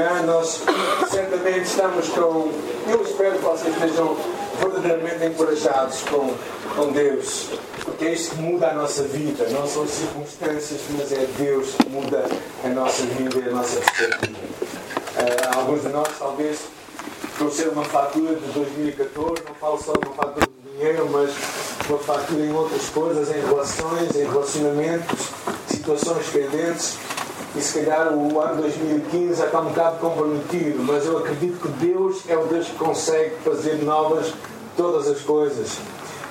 manhã nós certamente estamos com. Eu espero que vocês estejam verdadeiramente encorajados com, com Deus, porque é isto que muda a nossa vida. Não são as circunstâncias, mas é Deus que muda a nossa vida e a nossa perspectiva. Uh, alguns de nós, talvez, trouxeram uma fatura de 2014, não falo só de uma fatura de dinheiro, mas uma fatura em outras coisas, em relações, em relacionamentos, situações pendentes e se calhar o ano 2015 já está um bocado comprometido, mas eu acredito que Deus é o Deus que consegue fazer novas todas as coisas.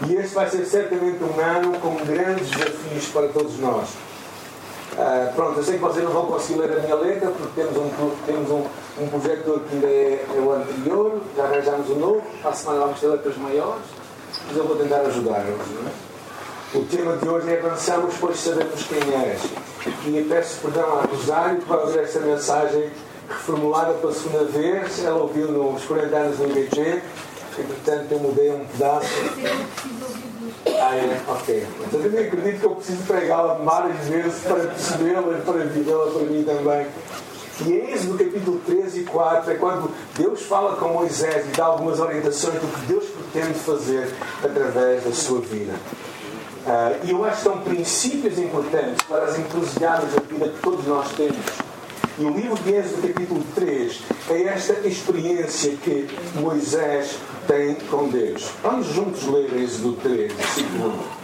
E este vai ser certamente um ano com grandes desafios para todos nós. Uh, pronto, eu sei que vocês não vão conseguir ler a minha letra porque temos um, temos um, um projetor que ainda é, é o anterior, já arranjamos o um novo, para a semana vamos ter letras maiores, mas eu vou tentar ajudar-vos. É? O tema de hoje é Avançamos, pois sabemos quem és. E peço perdão à Rosário por ouvir esta mensagem reformulada pela segunda vez. Ela ouviu nos 40 anos do IBG. Entretanto, eu mudei um pedaço. Ah, é? Ok. Mas eu também acredito que eu preciso pregá-la várias vezes para percebê-la e para vivê-la para mim também. E eis no capítulo 13 e 4 é quando Deus fala com Moisés e dá algumas orientações do que Deus pretende fazer através da sua vida. Uh, e eu acho que são princípios importantes para as encruzilhadas da vida que todos nós temos. E o livro de Êxodo, capítulo 3, é esta experiência que Moisés tem com Deus. Vamos juntos ler Êxodo 3, versículo 1.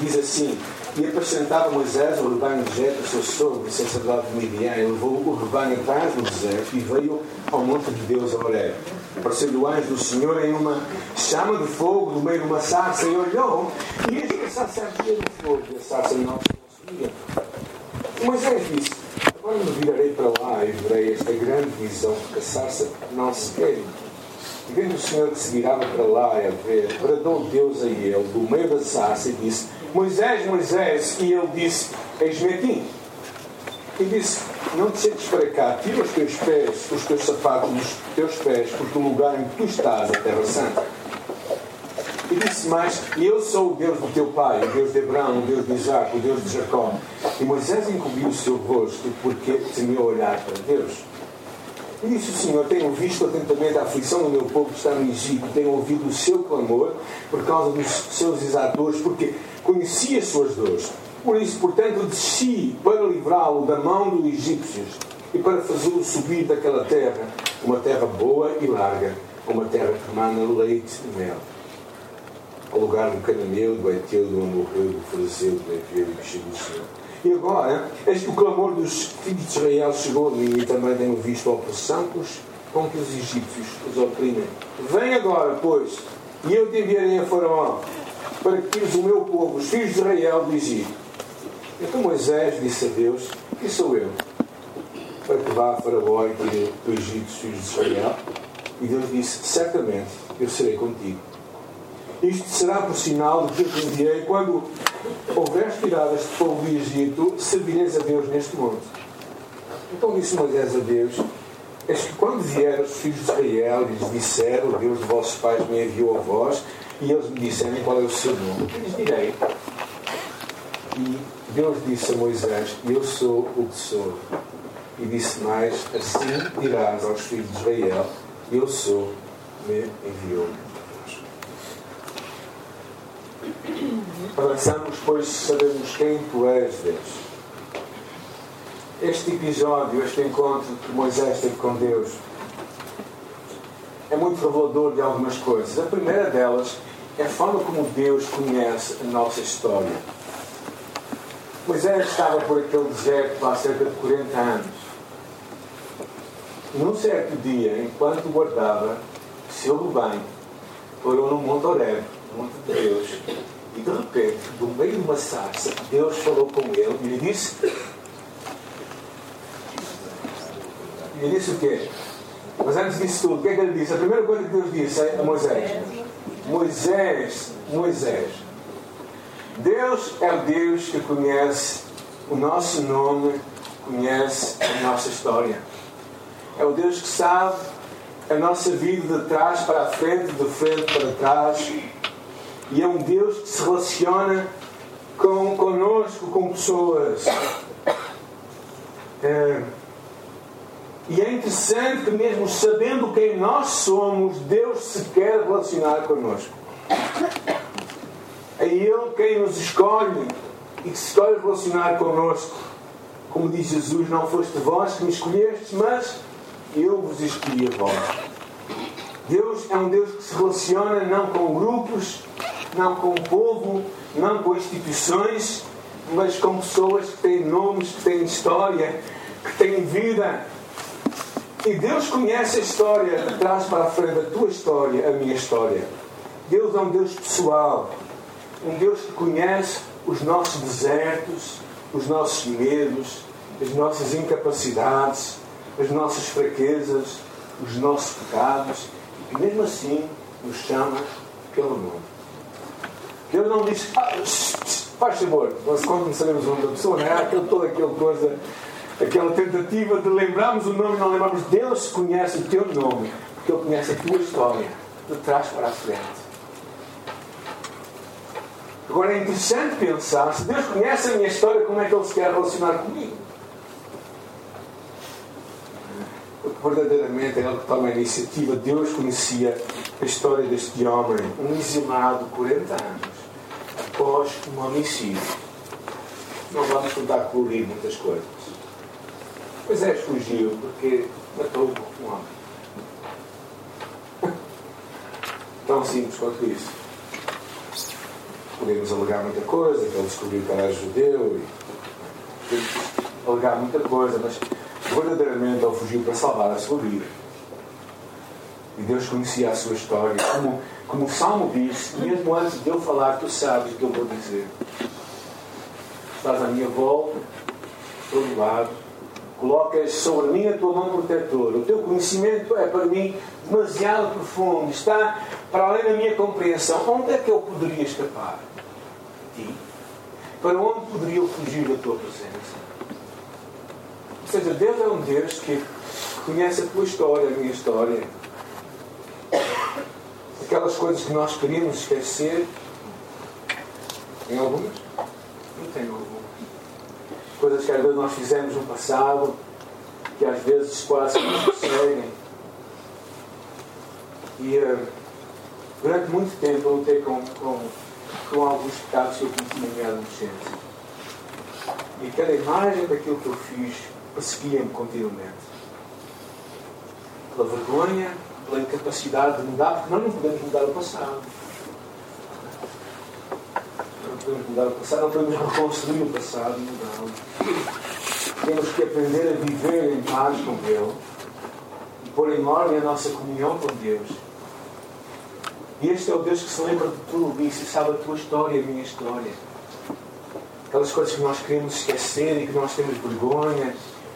Diz assim: E apresentava Moisés o rebanho de Jetro, seu sogro, sacerdote de Midian, e levou o rebanho atrás do deserto e veio ao monte de Deus a Horeb apareceu o anjo do Senhor em uma chama de fogo no meio de uma sarça e olhou e eis que a sarça ardia de fogo e a sarça não se consumia. Moisés disse, agora me virarei para lá e verei esta grande visão que a sarça não se queima. E vendo o Senhor que se virava para lá a ver, bradou Deus a ele do meio da sarça e disse, Moisés, Moisés, e ele disse, eis-me aqui. E disse, não te sentes para cá, tira os teus pés, os teus sapatos dos teus pés, porque o lugar em que tu estás, a terra santa. E disse mais, eu sou o Deus do teu pai, o Deus de Abraão, o Deus de Isaac, o Deus de Jacó. E Moisés encobriu o seu rosto, porque temeu olhar para Deus. E disse o Senhor: Tenho visto atentamente a aflição do meu povo que está no Egito, tenho ouvido o seu clamor por causa dos seus exatores, porque conheci as suas dores. Por isso, portanto, desci para livrá-lo da mão dos egípcios e para fazê-lo subir daquela terra, uma terra boa e larga, uma terra que mana leite e mel. Ao lugar do cananeu, do Eteu, do Amorreu, do Fariseu, do Leveu e do Xibuseu. E agora, eis que o clamor dos filhos de Israel chegou a mim e também tenho visto a opressão com que os egípcios os oprimem. Vem agora, pois, e eu te enviarei a Faraó, para que tires o meu povo, os filhos de Israel, do Egito então Moisés disse a Deus: Quem sou eu? Para que vá a Faraó e tire do Egito os filhos de Israel? E Deus disse: Certamente eu serei contigo. Isto será por sinal de que eu te enviei quando houveres tirado este povo do Egito, servireis a Deus neste monte. Então disse Moisés a Deus: Eis que quando vieram os filhos de Israel e lhes disseram: O Deus de vossos pais me enviou a vós, e eles me disserem qual é o seu nome, eu lhes direi. E Deus disse a Moisés: Eu sou o que sou. E disse mais: Assim dirás aos filhos de Israel: Eu sou, me enviou. Avançamos, pois sabemos quem tu és, Deus. Este episódio, este encontro que Moisés teve com Deus, é muito revelador de algumas coisas. A primeira delas é a forma como Deus conhece a nossa história. Moisés estava por aquele deserto há cerca de 40 anos. Num certo dia, enquanto guardava seu rebanho, parou no Monte Oreb, no Monte de Deus, e de repente, do meio de uma sarça, Deus falou com ele e lhe disse: E lhe disse o quê? Mas antes disso tudo, o que é que ele disse? A primeira coisa que Deus disse a Moisés: Moisés, Moisés. Deus é o Deus que conhece o nosso nome, conhece a nossa história. É o Deus que sabe a nossa vida de trás para a frente, de frente para trás. E é um Deus que se relaciona com, conosco, com pessoas. É, e é interessante que, mesmo sabendo quem nós somos, Deus se quer relacionar connosco. É Ele quem nos escolhe e que se escolhe relacionar connosco. Como diz Jesus, não foste vós que me escolhestes, mas eu vos escolhi a vós. Deus é um Deus que se relaciona não com grupos, não com o povo, não com instituições, mas com pessoas que têm nomes, que têm história, que têm vida. E Deus conhece a história trás para a frente, a tua história, a minha história. Deus é um Deus pessoal, um Deus que conhece os nossos desertos, os nossos medos, as nossas incapacidades, as nossas fraquezas, os nossos pecados, e que mesmo assim nos chama pelo nome. Ele não diz, ah, faz favor, nós quando começaremos o nome da pessoa, não é aquele, toda aquela coisa, aquela tentativa de lembrarmos o nome e não lembrarmos. Deus conhece o teu nome, porque Ele conhece a tua história, de trás para a frente. Agora é interessante pensar, se Deus conhece a minha história, como é que Ele se quer relacionar comigo? Porque verdadeiramente é Ele que toma a iniciativa. Deus conhecia a história deste homem, um exilado 40 anos, após um homicídio. Não vamos tentar colorir muitas coisas. é, fugiu porque matou um homem. Tão simples quanto isso. Podemos alegar muita coisa, que ele descobriu que era judeu e alegar muita coisa, mas verdadeiramente ele fugiu para salvar a sua vida. E Deus conhecia a sua história. Como, como o Salmo diz, mesmo antes de eu falar, tu sabes o que eu vou dizer. Estás à minha volta, todo lado. Colocas sobre mim a tua mão protetora. O teu conhecimento é para mim demasiado profundo. Está para além da minha compreensão. Onde é que eu poderia escapar? De ti? Para onde poderia eu fugir da tua presença? Ou seja, Deus é um Deus que conhece a tua história, a minha história. Aquelas coisas que nós queríamos esquecer, tem algumas? Não tem algumas. Coisas que às vezes nós fizemos no passado, que às vezes quase não conseguem. E uh, durante muito tempo eu lutei com, com, com alguns pecados que eu cometi na minha adolescência. E cada imagem daquilo que eu fiz perseguia-me continuamente. Pela vergonha, pela incapacidade de mudar, porque nós não podemos mudar o passado. Não podemos mudar o passado, não podemos reconstruir o passado mudá-lo. Temos que aprender a viver em paz com Deus e pôr em ordem a nossa comunhão com Deus. E este é o Deus que se lembra de tudo isso e sabe a tua história e a minha história. Aquelas coisas que nós queremos esquecer e que nós temos vergonha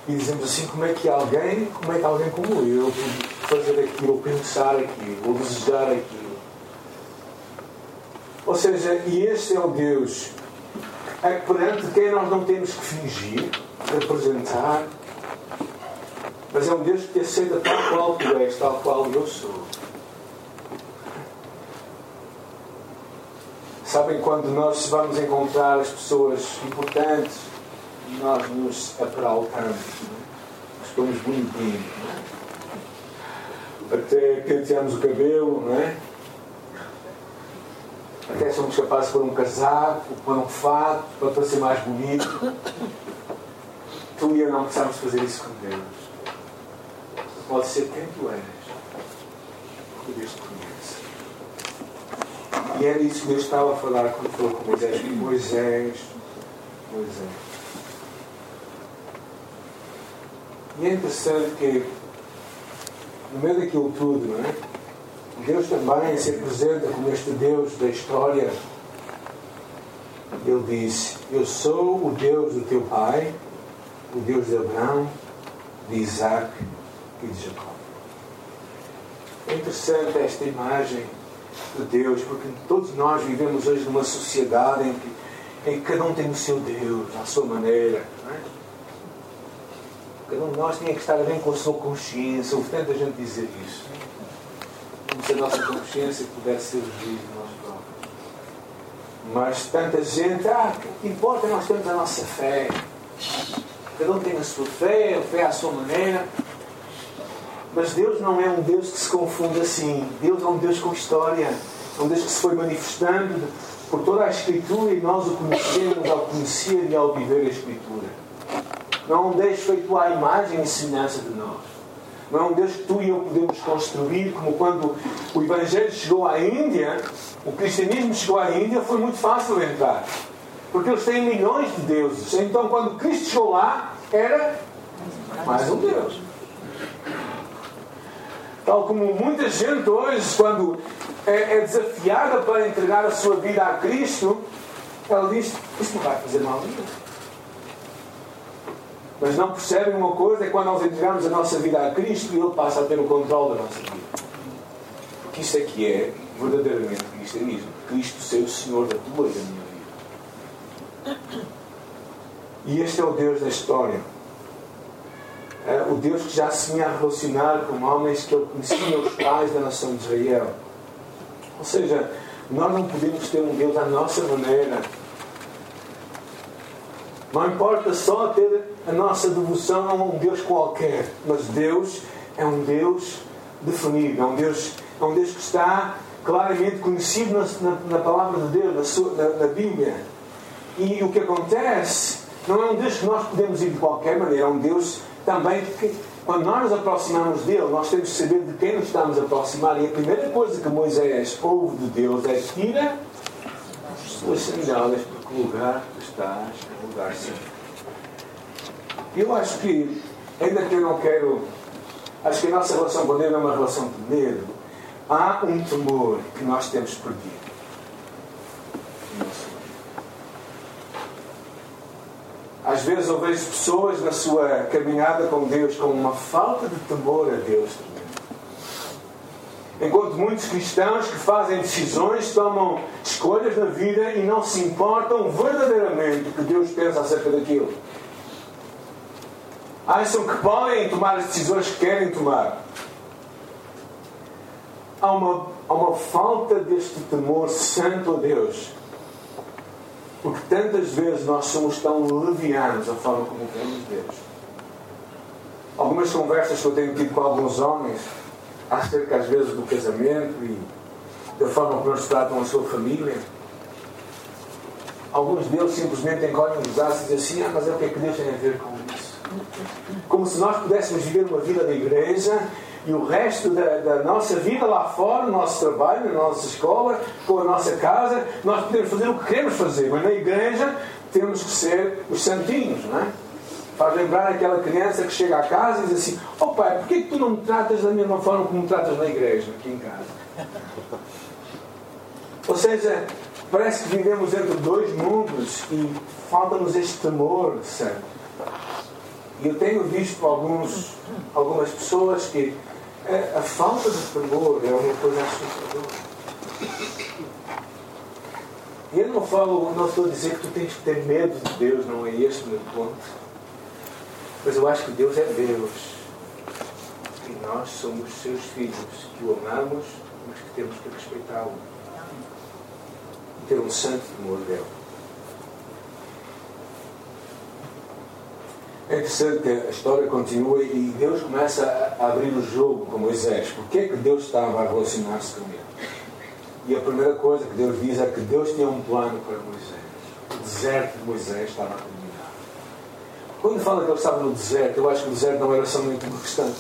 e dizemos assim, como é que alguém, como é que alguém como eu pode fazer aquilo, ou pensar aquilo, ou desejar aquilo. Ou seja, e este é o Deus é perante quem nós não temos que fingir, representar, mas é um Deus que te aceita tal qual tu és, tal qual eu sou. Sabem quando nós vamos encontrar as pessoas importantes nós nos apraltamos, nós ficamos bonitinhos, é? até penteamos o cabelo, não é? até somos capazes de pôr um casaco, pôr um fato para parecer mais bonito. Tu e eu não precisamos fazer isso com Deus. Pode ser quem tu és, porque Deus te conhece. E era isso que Deus estava a falar quando falou com Moisés. Moisés, Moisés. E é interessante que, no meio daquilo tudo, não é? Deus também se apresenta como este Deus da história. Ele diz: Eu sou o Deus do teu pai, o Deus de Abraão, de Isaac e de Jacó. É interessante esta imagem de Deus, porque todos nós vivemos hoje numa sociedade em que, em que cada um tem o seu Deus, à sua maneira. Não é? Cada um de nós tinha que estar bem com a sua consciência. Houve tanta gente dizer isso. Como se a nossa consciência pudesse ser de nós próprios. Mas tanta gente, ah, que importa é nós temos a nossa fé. Cada um tem a sua fé, a fé à sua maneira. Mas Deus não é um Deus que se confunde assim. Deus é um Deus com história. É um Deus que se foi manifestando por toda a Escritura e nós o conhecemos ao conhecer e ao viver a Escritura. Não é um Deus feito à imagem e semelhança de nós. Não é um Deus que tu e eu podemos construir, como quando o Evangelho chegou à Índia, o cristianismo chegou à Índia, foi muito fácil entrar. Porque eles têm milhões de deuses. Então, quando Cristo chegou lá, era mais um Deus. Tal como muita gente hoje, quando é, é desafiada para entregar a sua vida a Cristo, ela diz: Isso não vai fazer mal a ninguém. Mas não percebem uma coisa: é quando nós entregamos a nossa vida a Cristo Ele passa a ter o controle da nossa vida. Porque isso é que é verdadeiramente cristianismo. Cristo ser o Senhor da tua e da minha vida. E este é o Deus da história. O Deus que já se tinha a relacionar com homens que ele conhecia, os pais da nação de Israel. Ou seja, nós não podemos ter um Deus à nossa maneira. Não importa só ter a nossa devoção a um Deus qualquer, mas Deus é um Deus definido, é um Deus, é um Deus que está claramente conhecido na, na, na palavra de Deus, na, sua, na, na, Bíblia. E o que acontece não é um Deus que nós podemos ir de qualquer maneira, é um Deus também que, quando nós nos aproximamos dele, nós temos que saber de quem nos estamos a aproximar. E a primeira coisa que Moisés ouve de Deus é: tira as suas sandálias, porque o lugar que estás é um lugar santo. Eu acho que, ainda que eu não quero, acho que a nossa relação com Deus é uma relação de medo. Há um temor que nós temos perdido. Às vezes eu vejo pessoas na sua caminhada com Deus com uma falta de temor a Deus. Enquanto muitos cristãos que fazem decisões, tomam escolhas na vida e não se importam verdadeiramente o que Deus pensa acerca daquilo. Acham que podem tomar as decisões que querem tomar. Há uma, há uma falta deste temor santo a Deus porque tantas vezes nós somos tão levianos a forma como vemos Deus. Algumas conversas que eu tenho tido com alguns homens acerca às vezes do casamento e da forma como eles tratam a sua família. Alguns deles simplesmente encolhem os braços e dizem assim, ah, mas é o que é que Deus tem a ver com isso? Como se nós pudéssemos viver uma vida da igreja e o resto da, da, nossa vida lá fora, no nosso trabalho, na nossa escola, com a nossa casa, nós podemos fazer o que queremos fazer, mas na igreja temos que ser os santinhos, não é? Faz lembrar aquela criança que chega à casa e diz assim: Oh pai, porquê que tu não me tratas da mesma forma como me tratas na igreja, aqui em casa? Ou seja, parece que vivemos entre dois mundos e falta-nos este temor certo? E eu tenho visto alguns, algumas pessoas que é, a falta de temor é uma coisa assustadora. E eu não falo, não estou a dizer que tu tens que ter medo de Deus, não é este o meu ponto. Mas eu acho que Deus é Deus. E nós somos seus filhos, que o amamos, mas que temos que respeitá-lo. E ter um santo temor dele. É interessante que a história continua e Deus começa a abrir o jogo com Moisés. Porquê é que Deus estava a relacionar-se com ele? E a primeira coisa que Deus diz é que Deus tinha um plano para Moisés. O deserto de Moisés estava a terminar. Quando fala que ele estava no deserto, eu acho que o deserto não era somente uma questão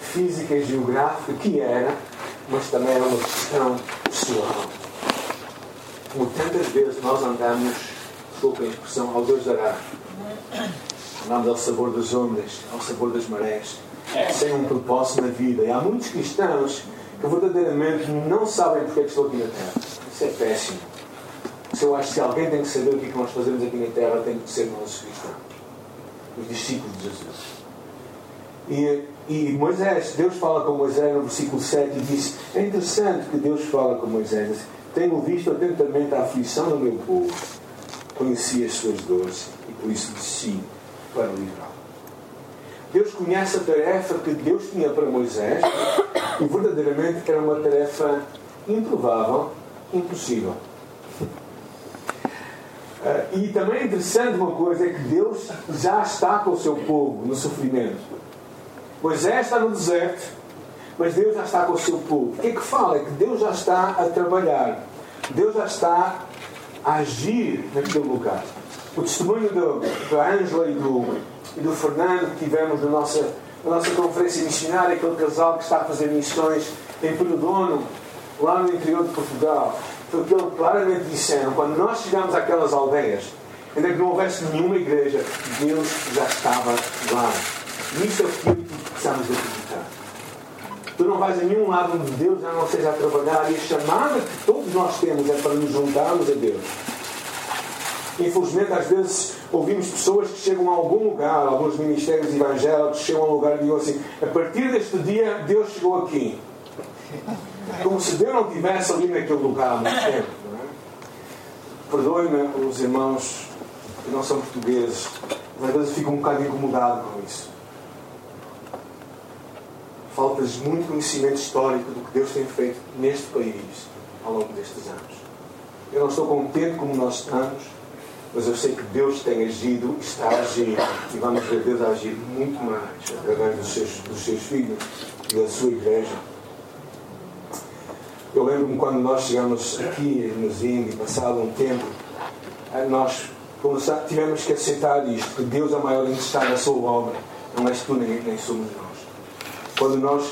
física e geográfica, que era, mas também era uma questão pessoal. Como tantas vezes nós andamos, desculpa a expressão, ao Deus dará Andamos ao sabor das ondas, ao sabor das marés, sem um propósito na vida. E há muitos cristãos que verdadeiramente não sabem porque é que estou aqui na Terra. Isso é péssimo. Se eu acho que se alguém tem que saber o que, é que nós fazemos aqui na Terra, tem que ser nós cristãos, os discípulos de Jesus. E, e Moisés, Deus fala com Moisés no versículo 7 e diz: É interessante que Deus fala com Moisés. Tenho visto atentamente a aflição do meu povo, conheci as suas dores e por isso desci para livrá-lo. Deus conhece a tarefa que Deus tinha para Moisés e verdadeiramente era uma tarefa improvável, impossível. Uh, e também é interessante uma coisa é que Deus já está com o seu povo no sofrimento. Moisés está no deserto, mas Deus já está com o seu povo. O que é que fala? É que Deus já está a trabalhar. Deus já está a agir naquele lugar. O testemunho da Ângela e do, e do Fernando que tivemos na nossa, na nossa conferência missionária, aquele casal que está a fazer missões em Penedono, lá no interior de Portugal, foi o que eles claramente disseram. Quando nós chegamos àquelas aldeias, ainda que não houvesse nenhuma igreja, Deus já estava lá. Isso é o que precisamos acreditar. Tu não vais a nenhum lado onde Deus já não esteja a trabalhar e a chamada que todos nós temos é para nos juntarmos a Deus. Infelizmente, às vezes ouvimos pessoas que chegam a algum lugar, alguns ministérios evangélicos chegam a um lugar e digam assim: a partir deste dia, Deus chegou aqui. Como se Deus não tivesse ali naquele lugar há muito tempo. É? Perdoe-me os irmãos que não são portugueses, mas às vezes fico um bocado incomodado com isso. Falta-lhes muito conhecimento histórico do que Deus tem feito neste país ao longo destes anos. Eu não estou contente como nós estamos, mas eu sei que Deus tem agido, está a agir, e vamos ver Deus a agir muito mais através dos seus, dos seus filhos e da sua igreja. Eu lembro-me quando nós chegamos aqui nos Índios, passado um tempo, eh, nós tivemos que aceitar isto, que Deus é maior interessado na sua obra, não és tu nem, nem somos nós. Quando nós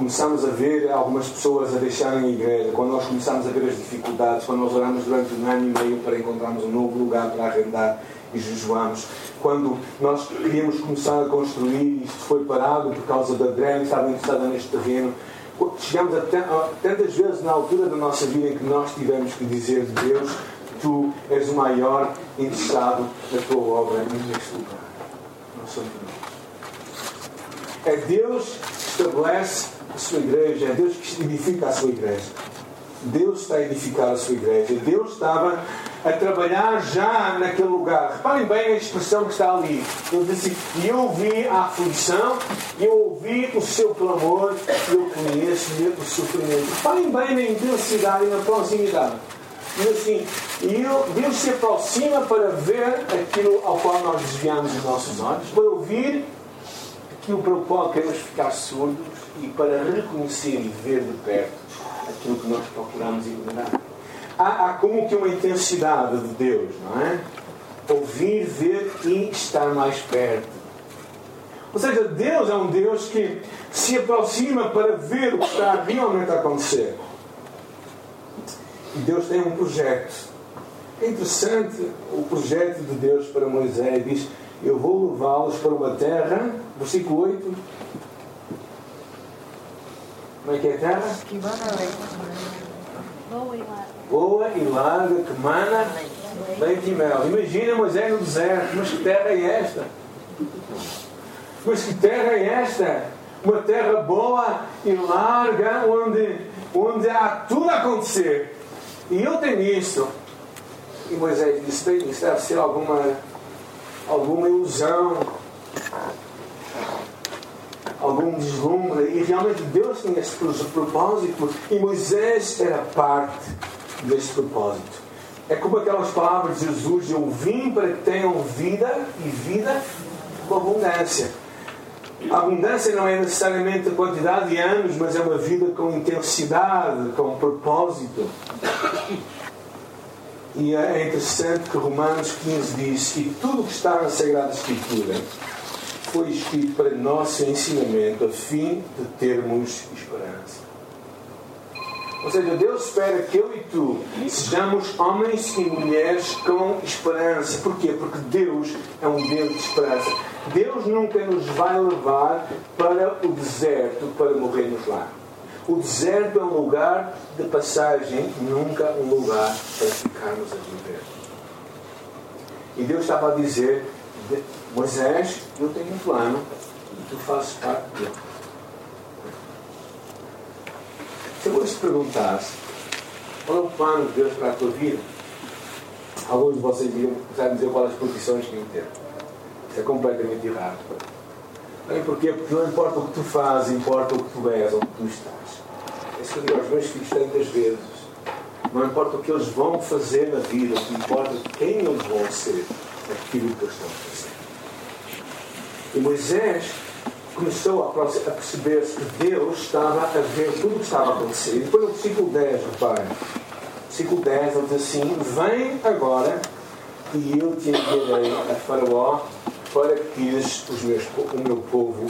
começamos a ver algumas pessoas a deixarem a igreja, quando nós começamos a ver as dificuldades, quando nós oramos durante um ano e meio para encontrarmos um novo lugar para arrendar e jejuamos, quando nós queríamos começar a construir, isto foi parado por causa da DREM, estava interessada neste terreno, chegamos a, tantas vezes na altura da nossa vida em que nós tivemos que dizer de Deus tu és o maior interessado na tua obra neste lugar. Não somos nós. É Deus que estabelece a sua igreja, é Deus que edifica a sua igreja. Deus está a edificar a sua igreja. Deus estava a trabalhar já naquele lugar. Reparem bem a expressão que está ali. Ele disse: E eu ouvi a aflição, eu ouvi o seu clamor, eu conheço o sofrimento. Reparem bem na intensidade e na proximidade. E assim, e Deus se aproxima para ver aquilo ao qual nós desviamos os nossos olhos, para ouvir aquilo para o qual queremos ficar surdos e para reconhecer e ver de perto aquilo que nós procuramos ignorar há, há como que uma intensidade de Deus, não é? Ouvir, ver e estar mais perto. Ou seja, Deus é um Deus que se aproxima para ver o que está realmente a acontecer. E Deus tem um projeto. É interessante o projeto de Deus para Moisés. Diz: Eu vou levá-los para uma terra, versículo 8. Como é que é a terra? Boa e larga. Boa e larga, que mana leite e mel. Imagina Moisés no deserto. Mas que terra é esta? Mas que terra é esta? Uma terra boa e larga, onde, onde há tudo a acontecer. E eu tenho isso. E Moisés disse: Bem, isso deve ser alguma, alguma ilusão algum deslumbre, e realmente Deus tinha esse propósito, e Moisés era parte desse propósito. É como aquelas palavras de Jesus: Eu vim para que tenham vida e vida com abundância. A abundância não é necessariamente a quantidade de anos, mas é uma vida com intensidade, com propósito. E é interessante que Romanos 15 diz que tudo que está na Sagrada Escritura foi escrito para nosso ensinamento, a fim de termos esperança. Ou seja, Deus espera que eu e tu sejamos homens e mulheres com esperança. Porquê? Porque Deus é um Deus de esperança. Deus nunca nos vai levar para o deserto para morrermos lá. O deserto é um lugar de passagem, nunca um lugar para ficarmos a viver. E Deus estava a dizer Moisés, eu tenho um plano e tu fazes parte dele. Se eu hoje te perguntasse qual é o plano de Deus para a tua vida, alguns de vocês iriam precisar dizer quais as posições que iam ter. Isso é completamente errado. Porquê? Porque não importa o que tu fazes, importa o que tu és, onde tu estás. É isso que eu digo aos meus filhos tantas vezes. Não importa o que eles vão fazer na vida, o que importa é quem eles vão ser, aquilo que eles estão a fazer. E Moisés começou a perceber que Deus estava a ver tudo o que estava a acontecer. E depois no versículo 10, reparem. Versículo 10, ele diz assim: Vem agora e eu te enviarei a Faraó para que tires meus, o meu povo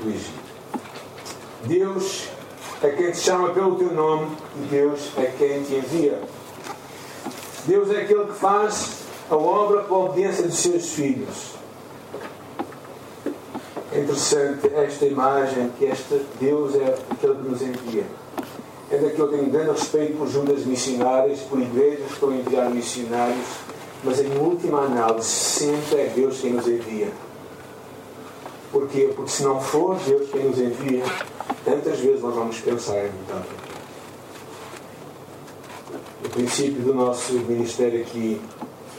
do Egito. Deus é quem te chama pelo teu nome e Deus é quem te envia. Deus é aquele que faz a obra com a obediência dos seus filhos. É interessante esta imagem que este Deus é aquele que nos envia. É daquele que eu tenho grande respeito por juntas missionárias, por igrejas que estão a enviar missionários, mas em última análise sempre é Deus quem nos envia. Porquê? Porque se não for Deus quem nos envia, tantas vezes nós vamos pensar em mudança. O princípio do nosso ministério aqui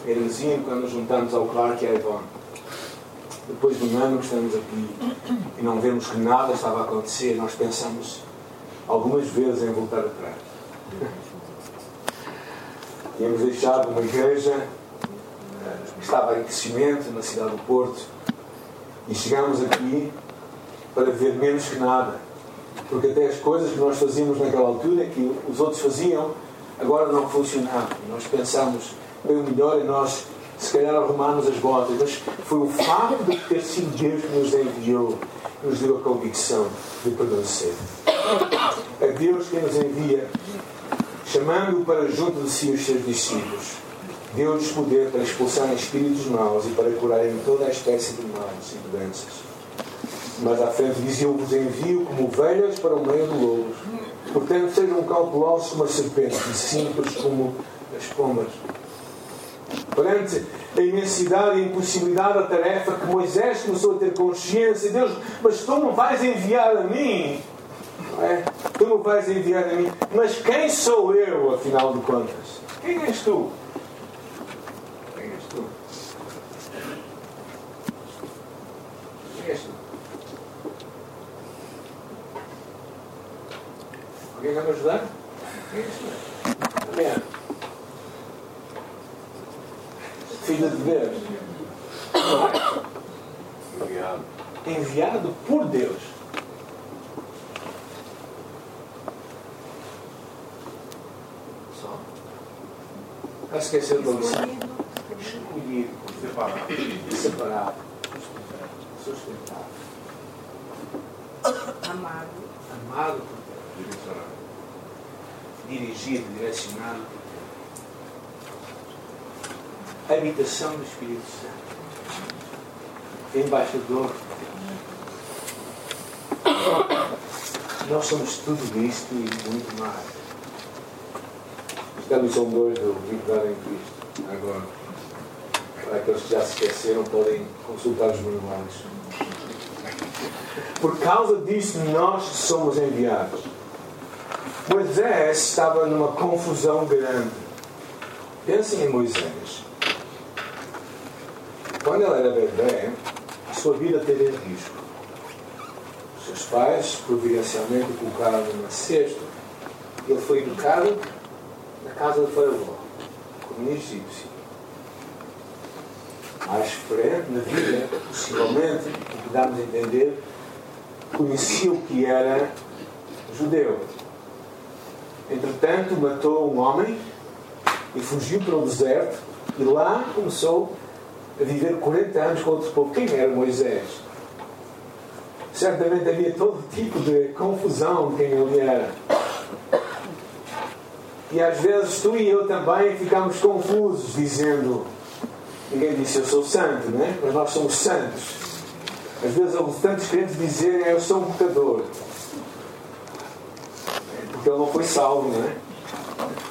em Ermesinho, quando nos juntamos ao Clark e à Ivone. Depois de um ano que estamos aqui e não vemos que nada estava a acontecer, nós pensamos algumas vezes em voltar atrás. Tínhamos deixado uma igreja estava em crescimento na cidade do Porto e chegámos aqui para ver menos que nada. Porque até as coisas que nós fazíamos naquela altura, que os outros faziam, agora não funcionavam. Nós pensámos, bem melhor é nós, se calhar, arrumarmos as botas. Mas foi o facto de ter sido Deus que nos enviou, que nos deu a convicção de permanecer. É Deus que nos envia, chamando para junto de si os seus discípulos deu-lhes poder para expulsarem espíritos maus e para curarem toda a espécie de males e doenças. Mas à frente dizia: Eu vos envio como ovelhas para o meio de lobos. Portanto, sejam cautelosos como as serpentes e simples como as pombas. Perante a imensidade e a impossibilidade da tarefa que Moisés começou a ter consciência, Deus, mas tu não vais enviar a mim. Não é? Tu não vais enviar a mim. Mas quem sou eu, afinal de contas? Quem és tu? Alguém vai me ajudar? Amém. Filho de Deus. Enviado. Enviado por Deus. Só. Está esquecendo da lição? Escolhido. Separado. Separado. Sustentado. Amado. Amado por direcionado, dirigido, direcionado. Habitação do Espírito Santo. Embaixador. Nós somos tudo isto e muito mais. Estamos a dois do Vitória em Cristo. Agora, para aqueles que já se esqueceram, podem consultar os manuais. Por causa disso, nós somos enviados. Moisés estava numa confusão grande. Pensem em Moisés. Quando ele era bebê, a sua vida teve risco. Seus pais, providencialmente, colocaram numa cesta. Ele foi educado na casa de Faraó, como um egípcio. Mais frente na vida, possivelmente, o que dá-nos a entender, conhecia o que era judeu. Entretanto, matou um homem e fugiu para o deserto e lá começou a viver 40 anos com outro povo. Quem era Moisés? Certamente havia todo tipo de confusão de quem ele era. E às vezes tu e eu também ficamos confusos, dizendo: Ninguém disse eu sou santo, né? mas nós somos santos. Às vezes houve tantos crentes dizerem eu sou um pecador. Ele não foi salvo, não é?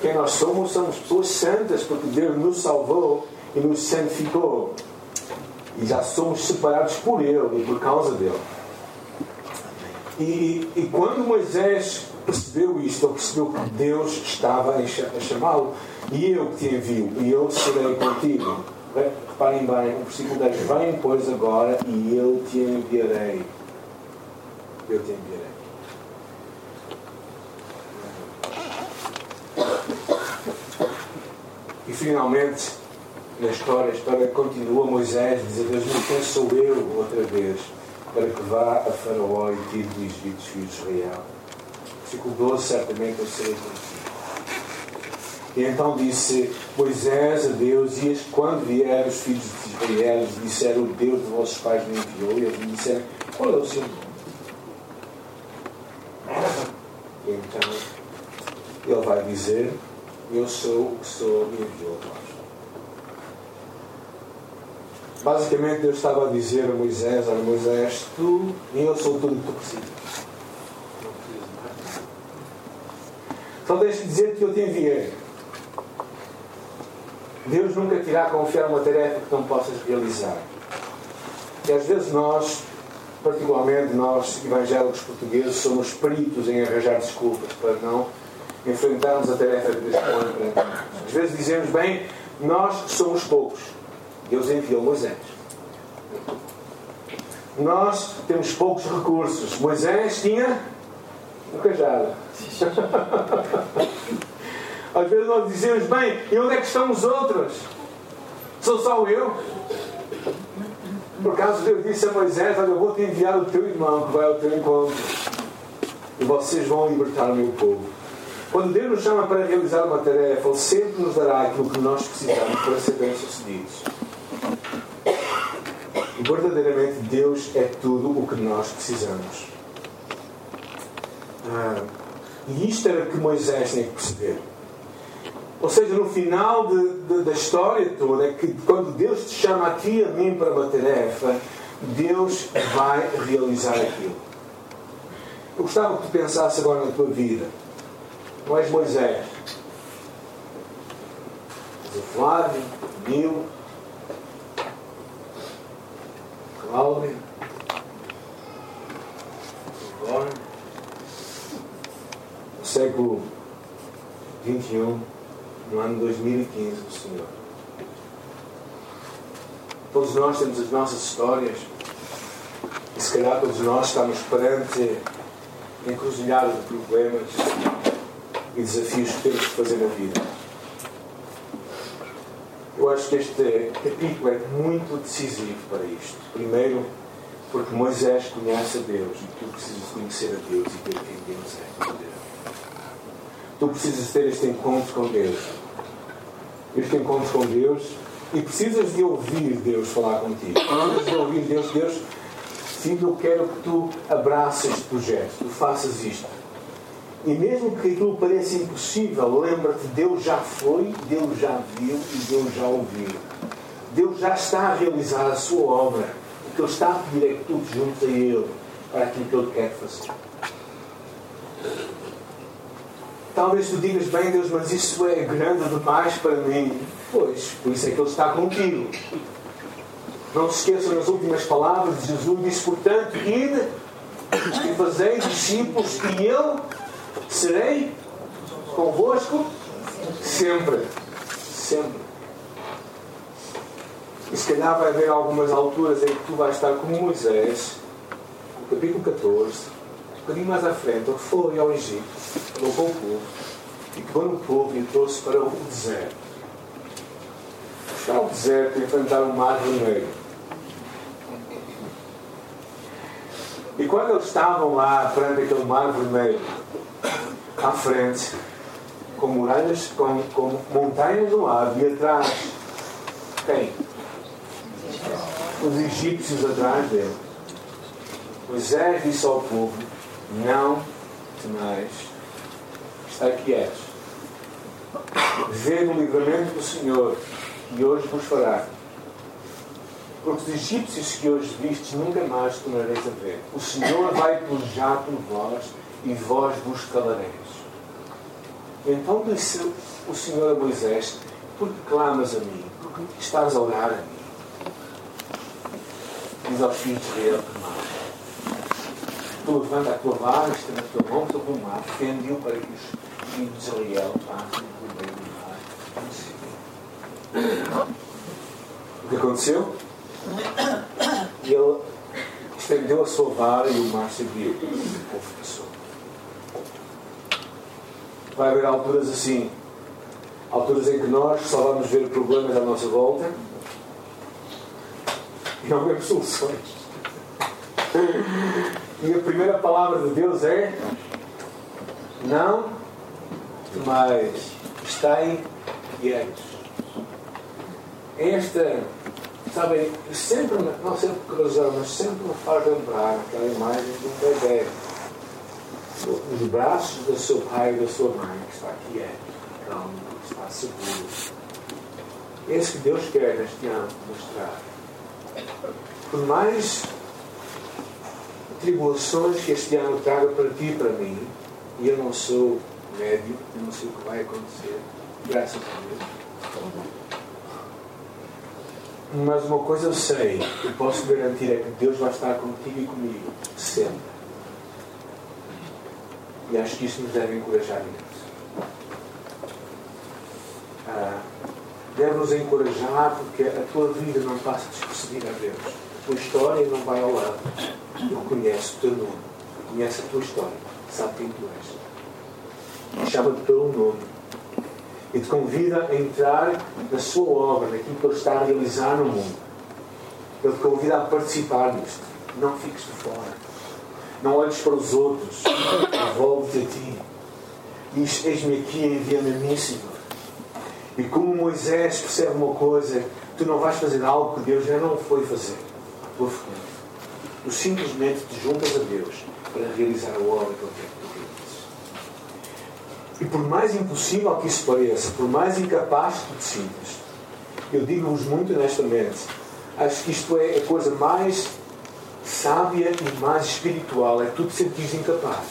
Quem nós somos, somos pessoas santas, porque Deus nos salvou e nos santificou. E já somos separados por Ele e por causa dele. E, e quando Moisés percebeu isto, ele percebeu que Deus estava a chamá-lo, e eu que te envio, e eu serei contigo. Reparem bem, o versículo 10: Vem, pois, agora e eu te enviarei. Eu te enviarei. Finalmente, na história, a história continua, Moisés diz a Deus, quem sou eu outra vez para que vá a Faraó e tire do Egito os filhos de Israel? Versículo 12, certamente eu serei contigo. E então disse Moisés a Deus, e quando vieram os filhos de Israel, disseram, o Deus de vossos pais me enviou, e eles disseram, qual é o seu nome? E então ele vai dizer, eu sou o que sou e enviou a. Basicamente Deus estava a dizer a Moisés, olha Moisés, tu e eu sou tudo o que tu precisas. Só deixe dizer que eu te enviei. Deus nunca te irá confiar uma tarefa que não possas realizar. E às vezes nós, particularmente nós, evangélicos portugueses, somos peritos em arranjar desculpas para não enfrentarmos a tarefa que Deus põe. Às vezes dizemos, bem, nós somos poucos. Deus enviou Moisés. Nós temos poucos recursos. Moisés tinha um cajado. Às vezes nós dizemos, bem, e onde é que estão os outros? Sou só eu? Por acaso Deus disse a Moisés, olha, eu vou te enviar o teu irmão que vai ao teu encontro. E vocês vão libertar o meu povo. Quando Deus nos chama para realizar uma tarefa, Ele sempre nos dará aquilo que nós precisamos para ser bem-sucedidos. Verdadeiramente Deus é tudo o que nós precisamos. Ah, e isto era que Moisés tinha que perceber. Ou seja, no final de, de, da história toda, é que quando Deus te chama a ti e a mim para uma tarefa, Deus vai realizar aquilo. Eu gostava que tu pensasse agora na tua vida. Não és Moisés. És o Flávio, Nil, Cláudia, agora, no século XXI, no ano 2015 do Senhor. Todos nós temos as nossas histórias e se calhar todos nós estamos perante encruzilhadas de problemas e desafios que temos que fazer na vida. Eu acho que este capítulo é muito decisivo para isto. Primeiro, porque Moisés conhece a Deus e tu precisas conhecer a Deus e ver quem Deus é. Tu precisas ter este encontro com Deus. Este encontro com Deus e precisas de ouvir Deus falar contigo. Precisas de ouvir Deus, Deus, filho, eu quero que tu abraçes este projeto, tu faças isto. E mesmo que aquilo pareça impossível, lembra-te, Deus já foi, Deus já viu e Deus já ouviu. Deus já está a realizar a sua obra. O que Ele está a pedir é que a Ele para aquilo que Ele quer fazer. Talvez tu digas bem, Deus, mas isso é grande demais para mim. Pois, por isso é que Ele está contigo. Não se esqueçam nas últimas palavras de Jesus, disse, portanto, ide e fazei discípulos e eu serei convosco sempre. Sempre. E se calhar vai haver algumas alturas em que tu vais estar como Moisés, no capítulo 14, um bocadinho mais à frente, ele foi ao Egito, com o povo, e pegou no povo e o trouxe para o deserto. Chegar ao deserto e enfrentar o mar vermelho. E quando eles estavam lá perante aquele mar vermelho, à frente, com muralhas, com, com montanhas um lado e atrás, quem? Os egípcios atrás dele. Moisés disse ao povo: Não temais, está quietos. Vê no livramento do Senhor, que hoje vos fará. Porque os egípcios que hoje vistes nunca mais tornareis a ver. O Senhor vai pelejar por vós e vós vos calareis. Então disse o Senhor a Moisés: Por que clamas a mim? Por que estás a orar a mim? Diz aos filhos de Israel que mais. Tu levanta a tua vara, estenda a tua mão sobre o mar, defende-o para que os filhos de Israel passem por meio do mar. O que aconteceu? Ele estendeu a sua vara e o mar se abriu. O povo passou. Vai haver alturas assim. alturas em que nós só vamos ver problemas à nossa volta e não vemos soluções. E a primeira palavra de Deus é não mais estai quietos. Esta, sabem, sempre, não sempre razão, mas sempre me faz lembrar aquela imagem um bebê nos braços do seu pai e da sua mãe, que está quieto, calmo, está seguro. Esse que Deus quer neste ano mostrar. Por mais tribulações que este ano traga para ti e para mim, e eu não sou médio, eu não sei o que vai acontecer, graças a Deus. Mas uma coisa eu sei, eu posso garantir é que Deus vai estar contigo e comigo, sempre. E acho que isso nos deve encorajar muito. Ah, deve nos encorajar porque a tua vida não passa despercebida a Deus. A tua história não vai ao lado. Ele conhece o teu nome, conhece a tua história, sabe quem tu és. Chama-te pelo nome e te convida a entrar na sua obra, naquilo que Ele está a realizar no mundo. Ele te convida a participar nisto. Não fiques de fora. Não olhes para os outros. Envolve-te a ti. Diz: Eis-me aqui, envia-me a mim, Senhor. E como Moisés percebe uma coisa, tu não vais fazer algo que Deus já não foi fazer tua. Tu simplesmente te juntas a Deus para realizar a obra que Ele quer que. E por mais impossível que isso pareça, por mais incapaz que tu te sintas, eu digo-vos muito honestamente, acho que isto é a coisa mais sábia e mais espiritual, é tu te sentires incapaz.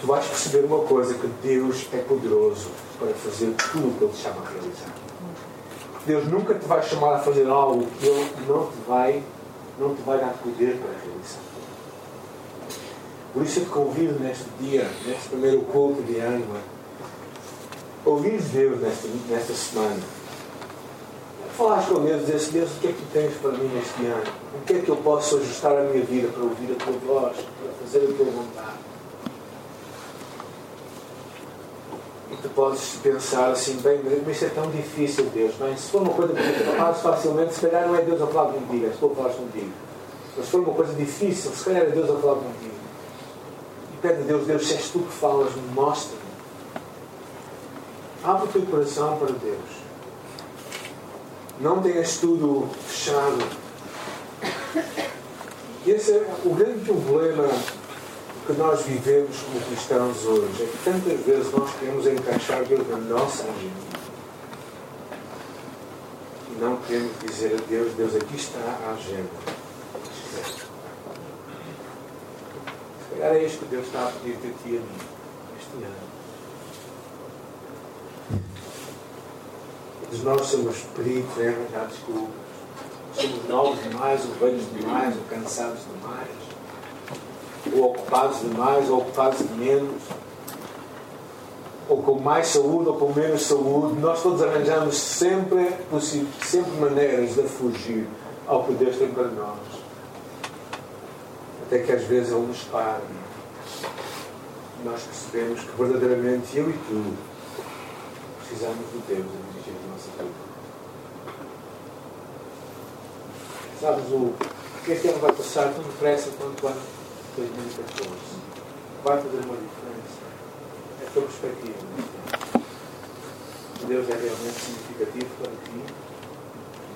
Tu vais perceber uma coisa, que Deus é poderoso para fazer tudo o que Ele te chama a realizar. Deus nunca te vai chamar a fazer algo que Ele não te vai, não te vai dar poder para realizar. Por isso eu te convido neste dia, neste primeiro culto de ano, a ouvir Deus nesta, nesta semana. Falaste com Deus, dizer Deus, o que é que tens para mim neste ano? O que é que eu posso ajustar a minha vida para ouvir a tua voz, para fazer a tua vontade? E tu podes pensar assim, bem, mas isso é tão difícil, Deus. Bem, se for uma coisa que eu faço facilmente, se calhar não é Deus a falar contigo, é tu a falar contigo. Mas se for uma coisa difícil, se calhar é Deus a falar contigo. E pede a Deus, Deus, se és tu que falas, mostra-me. Abre o teu coração para Deus. Não tenhas tudo fechado. E esse é o grande problema que nós vivemos como cristãos hoje. É que tantas vezes nós queremos encaixar Deus na nossa agenda. E não queremos dizer a Deus, Deus, aqui está a agenda. Se calhar é isto que Deus está a pedir de ti a mim, este ano. Nós somos peritos em arranjar desculpas. Somos novos demais, ou velhos demais, ou cansados demais, ou ocupados demais, ou ocupados de menos, ou com mais saúde, ou com menos saúde. Nós todos arranjamos sempre, sempre maneiras de fugir ao que Deus tem para nós. Até que às vezes Ele nos para. Nós percebemos que verdadeiramente eu e tu precisamos de Deus a dirigir a nossa vida. Sabes, o que este ano vai passar tão depressa quanto o ano 2014. Vai fazer uma diferença. É a tua perspectiva. Se Deus é realmente significativo para ti,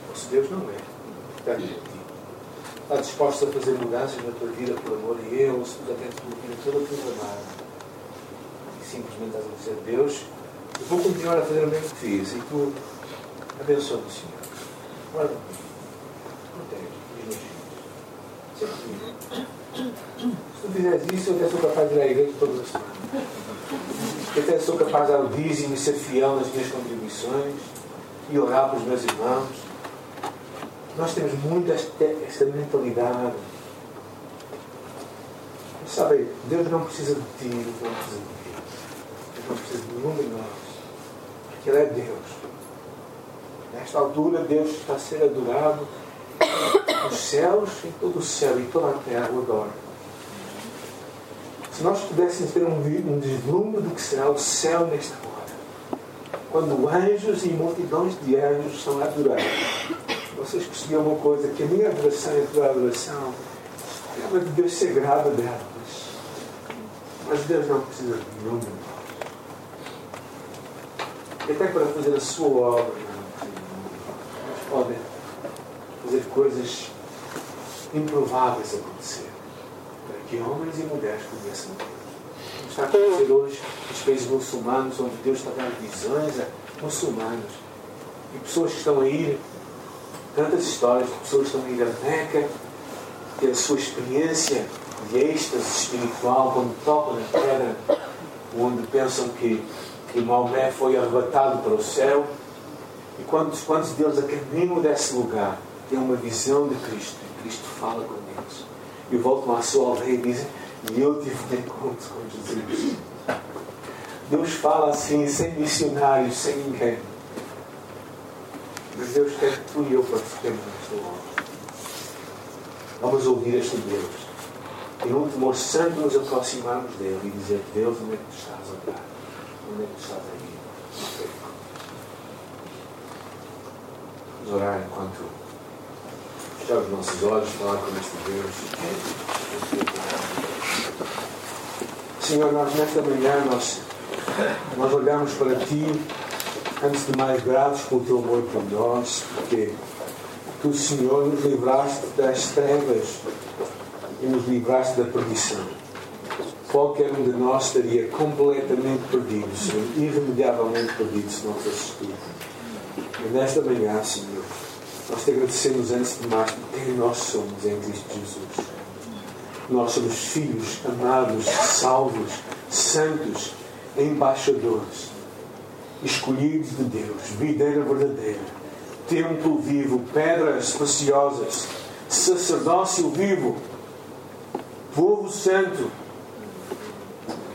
ou se Deus não é, está em ti. Está disposto a fazer mudanças na tua vida por amor a Ele, ou se tu toda a tua amada. E simplesmente estás a dizer, Deus, eu vou continuar a fazer o mesmo que fiz e tu abençoa-me, Senhor. Guarda-me. Protege. Se tu fizeres isso, eu até sou capaz de ir à igreja todas as. Eu até sou capaz de dar o dízimo e ser fiel nas minhas contribuições e orar para os meus irmãos. Nós temos muito esta, esta mentalidade. Sabe, Deus não precisa de ti, não precisa de ti. Deus não precisa de nenhum de nós. Porque Ele é Deus. Nesta altura, Deus está ser adorado nos céus, em todo o céu e toda a terra o adoram. Se nós pudéssemos ter um, um deslumbre do que será o céu nesta hora, quando anjos e multidões de anjos estão a adorar, vocês percebiam uma coisa, que a minha adoração e a tua adoração é de Deus ser grave delas. Mas Deus não precisa de nenhum de nós. E até para fazer a sua obra, Mas podem fazer coisas improváveis acontecer. Para que homens e mulheres conheçam Deus. Está a acontecer hoje nos países muçulmanos, onde Deus está dando visões a muçulmanos. E pessoas que estão a ir, tantas histórias de pessoas que estão a ir a Meca, ter a sua experiência de êxtase espiritual quando tocam na terra, onde pensam que, que Maomé foi arrebatado para o céu. E quantos, quantos deles a caminho desse lugar têm uma visão de Cristo e Cristo fala com eles. E voltam à sua aldeia e dizem: E eu tive um encontro com Jesus. Deus fala assim, sem missionários, sem ninguém. Mas Deus quer que tu e eu participemos nesta obra. Vamos ouvir este Deus e num temor santo nos aproximarmos dele e dizer: Deus, onde é que tu estás a orar? Onde é que estás a ir? Vamos orar enquanto fechar os nossos olhos, falar com este Deus. Senhor, nós nesta manhã nós, nós olhamos para Ti, antes de mais gratos pelo Teu amor por nós, porque Tu, Senhor, nos livraste das trevas e nos livraste da perdição. Qualquer um de nós estaria completamente perdido, Senhor, irremediavelmente perdido se não fosse tu. E nesta manhã, Senhor, nós te agradecemos antes de mais por quem nós somos em Cristo Jesus. Nós somos filhos amados, salvos, santos, embaixadores, escolhidos de Deus, videira verdadeira, templo vivo, pedras preciosas, sacerdócio vivo povo santo.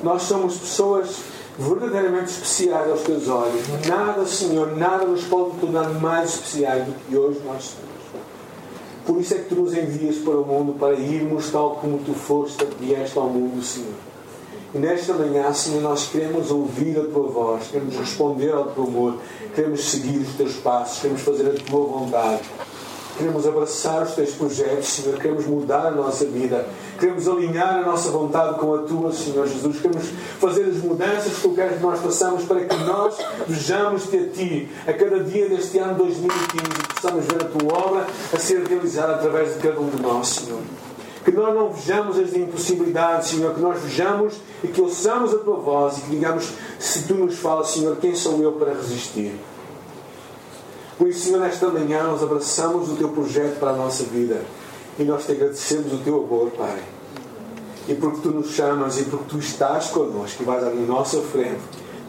Nós somos pessoas verdadeiramente especiais aos teus olhos. Nada, Senhor, nada nos pode tornar mais especiais do que hoje nós somos. Por isso é que tu nos envias para o mundo para irmos tal como tu foste, vieste ao mundo, Senhor. E nesta manhã, Senhor, nós queremos ouvir a tua voz, queremos responder ao teu amor, queremos seguir os teus passos, queremos fazer a tua vontade. Queremos abraçar os teus projetos, Senhor. Queremos mudar a nossa vida. Queremos alinhar a nossa vontade com a tua, Senhor Jesus. Queremos fazer as mudanças que tu queres que nós façamos para que nós vejamos-te a ti a cada dia deste ano 2015 e possamos ver a tua obra a ser realizada através de cada um de nós, Senhor. Que nós não vejamos as impossibilidades, Senhor, que nós vejamos e que ouçamos a tua voz e que digamos, se tu nos falas, Senhor, quem sou eu para resistir? Por isso, Senhor, nesta manhã nós abraçamos o teu projeto para a nossa vida e nós te agradecemos o teu amor, Pai. E porque tu nos chamas e porque tu estás connosco e vais à nossa frente,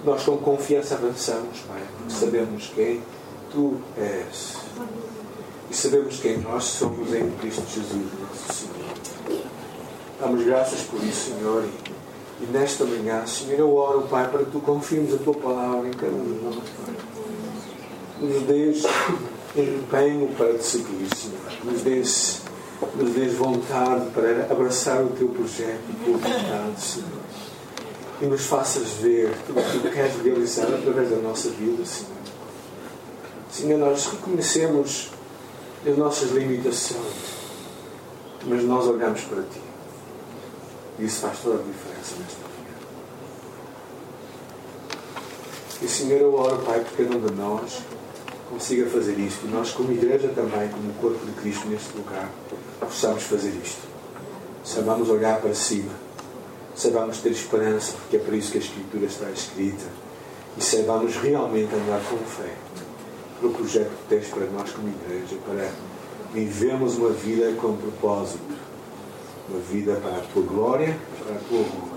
nós com confiança avançamos, Pai, porque sabemos quem tu és. E sabemos quem nós somos em Cristo Jesus, nosso Senhor. Damos graças por isso, Senhor. E, nesta manhã, Senhor, eu oro, Pai, para que tu confirmes a tua palavra em cada um de nós, Pai nos dês empenho para te seguir, Senhor. Nos dês, nos dês vontade para abraçar o teu projeto, a tua vontade, Senhor. E nos faças ver tudo o que tu queres realizar através da nossa vida, Senhor. Senhor, nós reconhecemos as nossas limitações, mas nós olhamos para Ti. E isso faz toda a diferença nesta manhã. E, Senhor, eu oro, Pai, por cada um de nós consiga fazer isto. E nós, como igreja também, como corpo de Cristo neste lugar, possamos fazer isto. Saibamos olhar para cima. Saibamos ter esperança, porque é por isso que a Escritura está escrita. E saibamos realmente andar com fé para o projeto que tens para nós como igreja, para vivermos uma vida com propósito. Uma vida para a tua glória, para a tua honra.